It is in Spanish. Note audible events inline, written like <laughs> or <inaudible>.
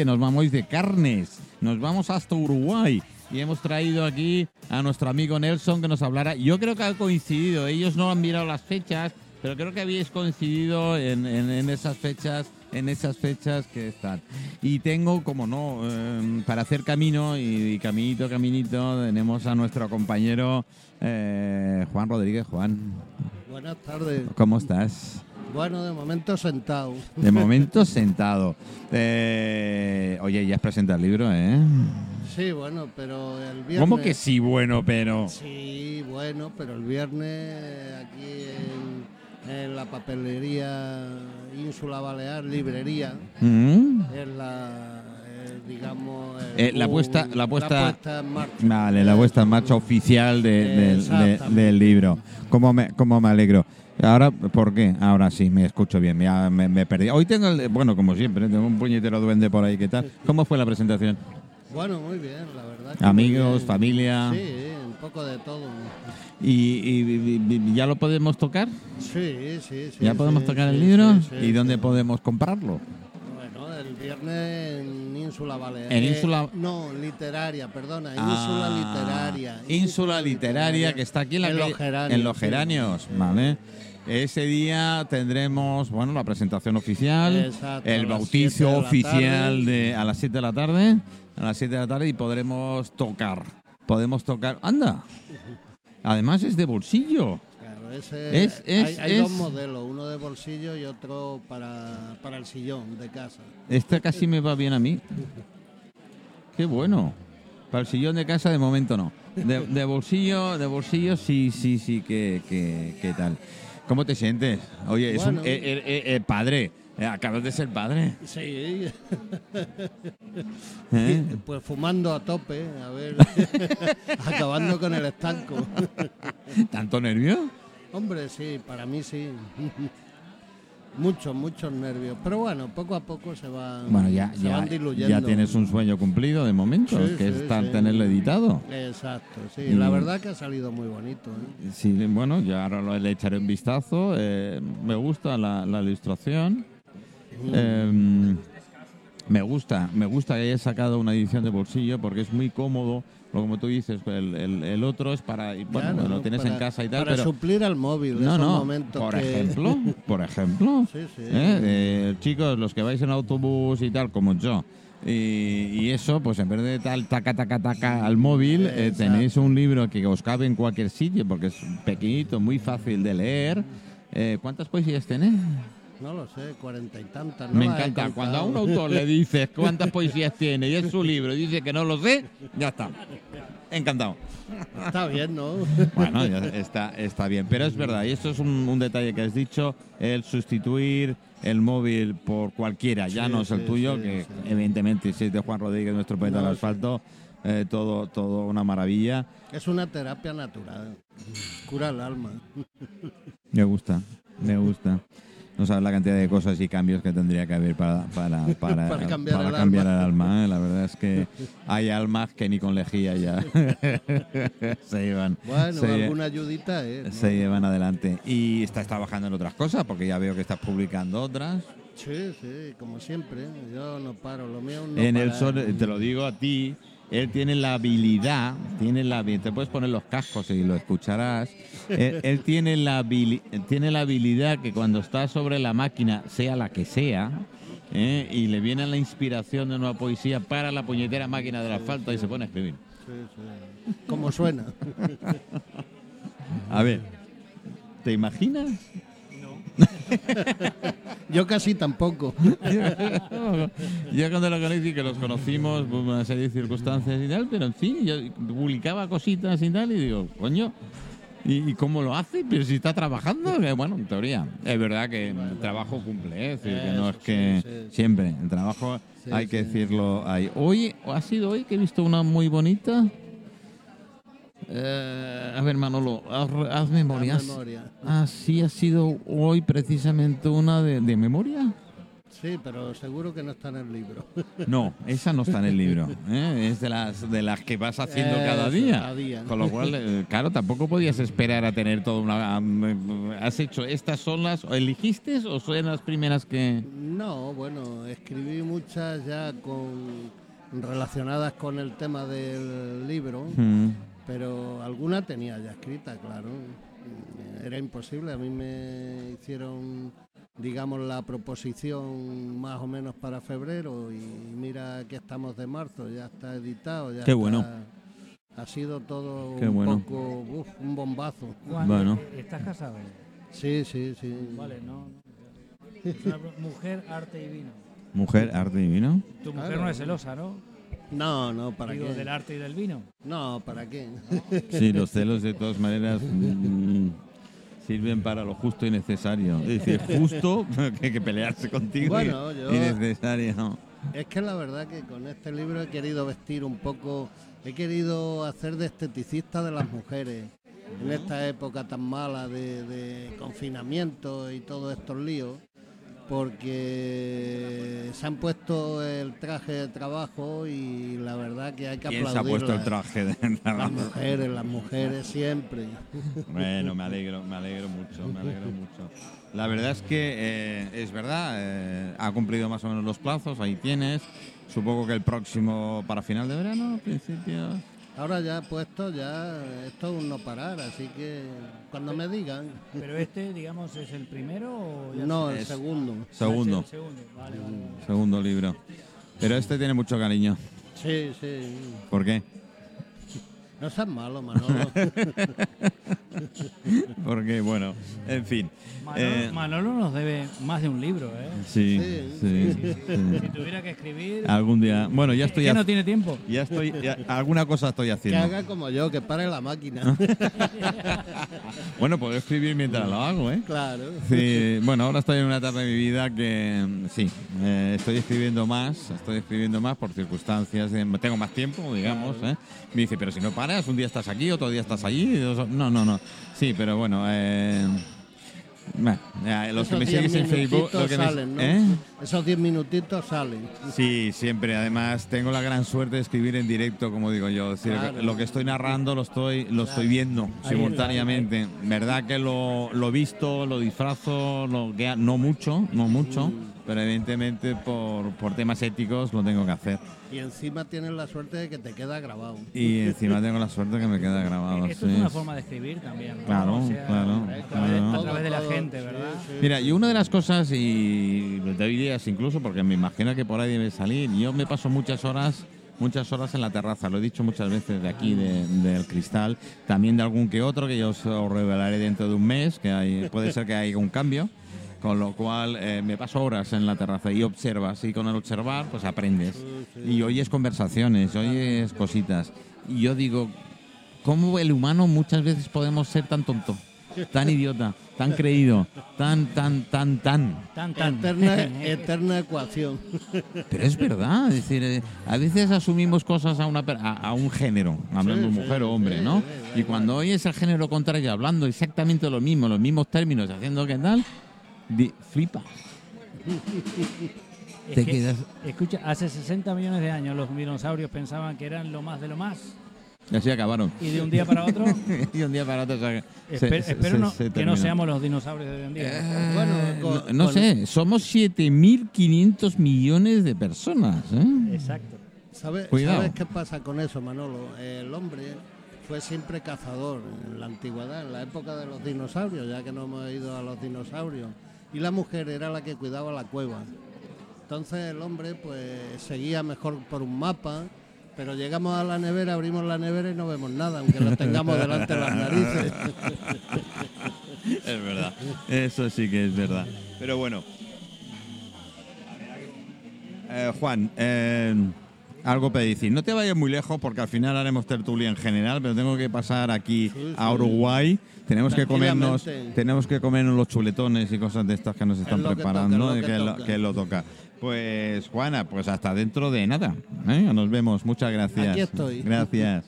que nos vamos de carnes. Nos vamos hasta Uruguay. Y hemos traído aquí a nuestro amigo Nelson que nos hablará. Yo creo que ha coincidido. Ellos no han mirado las fechas, pero creo que habéis coincidido en, en- en esas fechas en esas fechas que están. Y tengo, como no, eh, para hacer camino y, y caminito, caminito, tenemos a nuestro compañero eh, Juan Rodríguez. Juan, Buenas tardes. ¿cómo estás? Bueno, de momento sentado. De momento sentado. Eh, oye, ya has presentado el libro, ¿eh? Sí, bueno, pero el viernes. ¿Cómo que sí, bueno, pero? Sí, bueno, pero el viernes aquí en, en la papelería Ínsula Balear, librería, ¿Mm? es la, eh, digamos. Eh, la puesta- la puesta- en marcha. Vale, la vuestra marcha oficial de- de- del libro. ¿Cómo me, cómo me alegro? Ahora, ¿por qué? Ahora sí, me escucho bien, ya me, me perdí. Hoy tengo, el- bueno, como siempre, tengo un puñetero duende por ahí, ¿qué tal? ¿Cómo fue la presentación? Bueno, muy bien, la verdad. que Amigos, familia. Sí, un poco de todo. ¿Y, y- y- y- ya lo podemos tocar? Sí, sí, sí. ¿Ya podemos sí, tocar el libro? sí, ¿Y dónde podemos comprarlo? Bueno, el viernes en Ínsula Balear. En Eh, Ínsula- no, literaria, perdona, Ah, Ínsula Literaria. Ínsula Literaria, que está aquí en la En Los Geranios, en Los. Geranios, ¿vale? Ese día tendremos, bueno, la presentación oficial, Exacto, el bautizo de oficial de a las 7 de la tarde, a las 7 de la tarde y podremos tocar. Podemos tocar. ¡Anda! Además es de bolsillo. Claro, ese- Es- es- hay hay es- dos modelos, uno de bolsillo y otro para, para el sillón de casa. Esta casi me va bien a mí. Qué bueno. Para el sillón de casa de momento no. De, de bolsillo, de bolsillo sí, sí, sí, que, que, que tal. ¿Cómo te sientes? Oye, es un Bueno. eh, eh, eh, eh, padre. Eh, acabas de ser padre. Sí, <laughs> ¿eh? pues fumando a tope, a ver, <laughs> acabando con el estanco. ¿Tanto nervio? Hombre, sí, para mí sí. Muchos, muchos nervios. Pero bueno, poco a poco se van, Bueno, ya, se ya, van diluyendo. ya tienes un sueño cumplido de momento, Sí, que sí, es sí. tenerlo editado. Exacto, sí. Y- La verdad que ha salido muy bonito. ¿eh? Sí, bueno, ya ahora lo- le echaré un vistazo. eh, me gusta la, la ilustración. Eh, me gusta, me gusta que hayas sacado una edición de bolsillo porque es muy cómodo. Lo como tú dices, el, el- el otro es para, bueno, Claro, lo tienes en casa y tal, Para pero suplir al móvil no, esos no. momentos Por que- ejemplo, <laughs> por ejemplo, Sí, sí. ¿eh? Eh, chicos, los que vais en autobús y tal, como yo. Y, y eso, pues en vez de tal taca taca taca al móvil, eh, tenéis un libro que os cabe en cualquier sitio porque es pequeñito, muy fácil de leer. Eh, ¿Cuántas poesías tenéis? No lo sé, cuarenta y tantas. no Me encanta. Cuando a un autor le dices cuántas poesías tiene y es su libro y dice que no lo sé, ya está. Encantado. Está bien, ¿no? Bueno, ya está, está bien. Pero es verdad, y esto es un, un detalle que has dicho, el sustituir el móvil por cualquiera, ya Sí, no es el sí, tuyo, sí, que evidentemente si es de Juan Rodríguez, nuestro poeta No, del asfalto, eh, todo, todo una maravilla. Es una terapia natural. Cura el alma. Me gusta, me gusta. No sabes la cantidad de cosas y cambios que tendría que haber para, para, <laughs> para, Para cambiar para el cambiar alma. el alma. ¿eh? La verdad es que hay almas que ni con lejía ya <laughs> se llevan. Bueno, se lle- alguna ayudita. ¿no? se llevan adelante. Y estás trabajando en otras cosas, porque ya veo que estás publicando otras. Sí, sí, como siempre. Yo no paro. Lo mío no en el sol, te lo digo a ti, él tiene la habilidad, tiene la te puedes poner los cascos y lo escucharás. él, <laughs> él tiene la habili- tiene la habilidad que cuando está sobre la máquina, sea la que sea, ¿eh? y le viene la inspiración de una poesía para la puñetera máquina del asfalto y se pone a escribir. Sí, sí. Como suena. <laughs> A ver, ¿te imaginas? <laughs> Yo casi tampoco. <laughs> yo cuando lo conocí, que los conocimos por una serie de circunstancias y tal, pero en fin, yo publicaba cositas y tal, y digo, coño, ¿y, y cómo lo hace? Pero si está trabajando, que bueno, en teoría. Es verdad que el trabajo cumple, ¿eh? es decir, que no es que sí, sí. siempre, el trabajo Sí, hay que decirlo ahí. Hoy, ¿ha sido hoy que he visto una muy bonita? Eh, a ver, Manolo, haz, haz memoria. La memoria. Ah, sí, ha sido hoy precisamente una de, de memoria. Sí, pero seguro que no está en el libro. <laughs> No, esa no está en el libro. <laughs> ¿eh? Es de las, de las que vas haciendo cada día. cada día. Con lo cual, <laughs> eh, claro, tampoco podías esperar a tener toda una... ¿Has hecho estas son las... o ¿Elegiste o son las primeras que...? No, bueno, escribí muchas ya con relacionadas con el tema del libro, Mm, pero alguna tenía ya escrita, claro. Era imposible, a mí me hicieron, digamos, la proposición más o menos para febrero y mira que estamos de marzo, ya está editado, ya Qué está- bueno. Ha sido todo Qué un bueno. poco, uf, un bombazo. Juan, Bueno. ¿estás casado? Sí, sí, sí. Vale, no. mujer, arte y vino. Mujer, arte y vino. Tu mujer Claro. no es celosa, ¿no? No, no, ¿para Digo, qué? del arte y del vino. No, ¿para qué? Sí, los celos de todas maneras mm, sirven para lo justo y necesario. Es decir, justo <laughs> que hay que pelearse contigo y- Bueno, yo- y necesario. Es que la verdad que con este libro he querido vestir un poco, he querido hacer de esteticista de las mujeres en esta época tan mala de, de confinamiento y todos estos líos, porque se han puesto el traje de trabajo y la verdad que hay que ¿Quién se ha puesto el aplaudirlas. traje de Las trabajo? mujeres, las mujeres siempre. Bueno, me alegro, me alegro mucho, me alegro mucho. La verdad es que eh, es verdad, eh, ha cumplido más o menos los plazos, ahí tienes. Supongo que el próximo para final de verano, principios. Ahora ya puesto, ya esto es un no parar, así que cuando me digan, Pero este, digamos, es el primero o ya no, se- el segundo. Segundo, segundo. Vale, vale, vale. segundo libro. Pero este tiene mucho cariño. Sí, sí. ¿Por qué? No seas malo, Manolo. <laughs> Porque, bueno, en fin. Manolo, Eh, Manolo nos debe más de un libro, ¿eh? sí, Sí, sí, Si sí. tuviera que escribir. Algún día. Bueno, ya es estoy. que ha- no tiene tiempo. Ya estoy. ya- alguna cosa estoy que haciendo. haga como yo, que pare la máquina. <laughs> Bueno, puedo escribir mientras lo hago, ¿eh? claro. Sí, bueno, ahora estoy en una etapa de mi vida que sí, eh, estoy escribiendo más, estoy escribiendo más por circunstancias, de- tengo más tiempo, digamos. ¿eh? Me dice, pero si no paras, un día estás aquí, otro día estás allí. No, no, no. Sí, pero bueno, eh, los que me seguís en Facebook, me- salen, ¿no? ¿eh? Esos 10 minutitos salen. Sí, siempre. Además, tengo la gran suerte de escribir en directo, como digo yo. Es decir, Claro. lo que estoy narrando lo estoy, lo estoy viendo simultáneamente. Verdad que lo, lo visto, lo disfrazo, lo no mucho, no mucho, Mm. Pero evidentemente por, por temas éticos lo tengo que hacer. Y encima tienes la suerte de que te queda grabado. Y encima tengo la suerte que me queda grabado. Esto sí. es una forma de escribir también. ¿no? Claro, O sea, claro, A través, claro. a través de la gente, sí, ¿verdad? sí. Mira, y una de las cosas, y te dirías incluso, porque me imagino que por ahí debe salir, yo me paso muchas horas muchas horas en la terraza, lo he dicho muchas veces de aquí, de- del cristal, también de algún que otro, que yo os, os revelaré dentro de un mes, que hay, puede ser que haya un cambio, con lo cual eh, me paso horas en la terraza y observas, y con el observar pues aprendes, y oyes conversaciones, oyes cositas, y yo digo, ¿cómo el humano muchas veces podemos ser tan tonto, tan idiota, tan creído, tan, tan, tan, tan? Tan, tan. Eterna, <laughs> eterna ecuación. <laughs> Pero es verdad, es decir, eh, a veces asumimos cosas a, una, per- a, a un género, hablando Sí, sí, mujer o hombre, sí, ¿no? sí, Y cuando oyes el género contrario hablando exactamente lo mismo, los mismos términos, haciendo qué tal, di- flipa. Es Te que, quedas- Escucha, hace 60 millones de años los dinosaurios pensaban que eran lo más de lo más. Y así acabaron. Y de un día para otro, <laughs> y un día para otro se- espe- se- espero se- no- se que no seamos los dinosaurios de hoy en día. Eh, Bueno, no, con- no con- sé, somos 7.500 millones de personas. ¿eh? Exacto. ¿Sabes, Cuidado. ¿Sabes qué pasa con eso, Manolo? El hombre fue siempre cazador en la antigüedad, en la época de los dinosaurios, ya que no hemos ido a los dinosaurios. Y la mujer era la que cuidaba la cueva. Entonces el hombre pues seguía mejor por un mapa, pero llegamos a la nevera, abrimos la nevera y no vemos nada, aunque lo tengamos delante de las narices. <laughs> Es verdad. Eso sí que es verdad. Pero bueno. Eh, Juan, eh, algo para decir. No te vayas muy lejos porque al final haremos tertulia en general, pero tengo que pasar aquí Sí, a. Uruguay. Tenemos que comernos, tenemos que comernos los chuletones y cosas de estas que nos están que preparando, toca, y es lo que, que lo, toca. que lo toca. Pues Juana, pues hasta dentro de nada. ¿eh? Nos vemos. Muchas gracias. Aquí estoy. Gracias.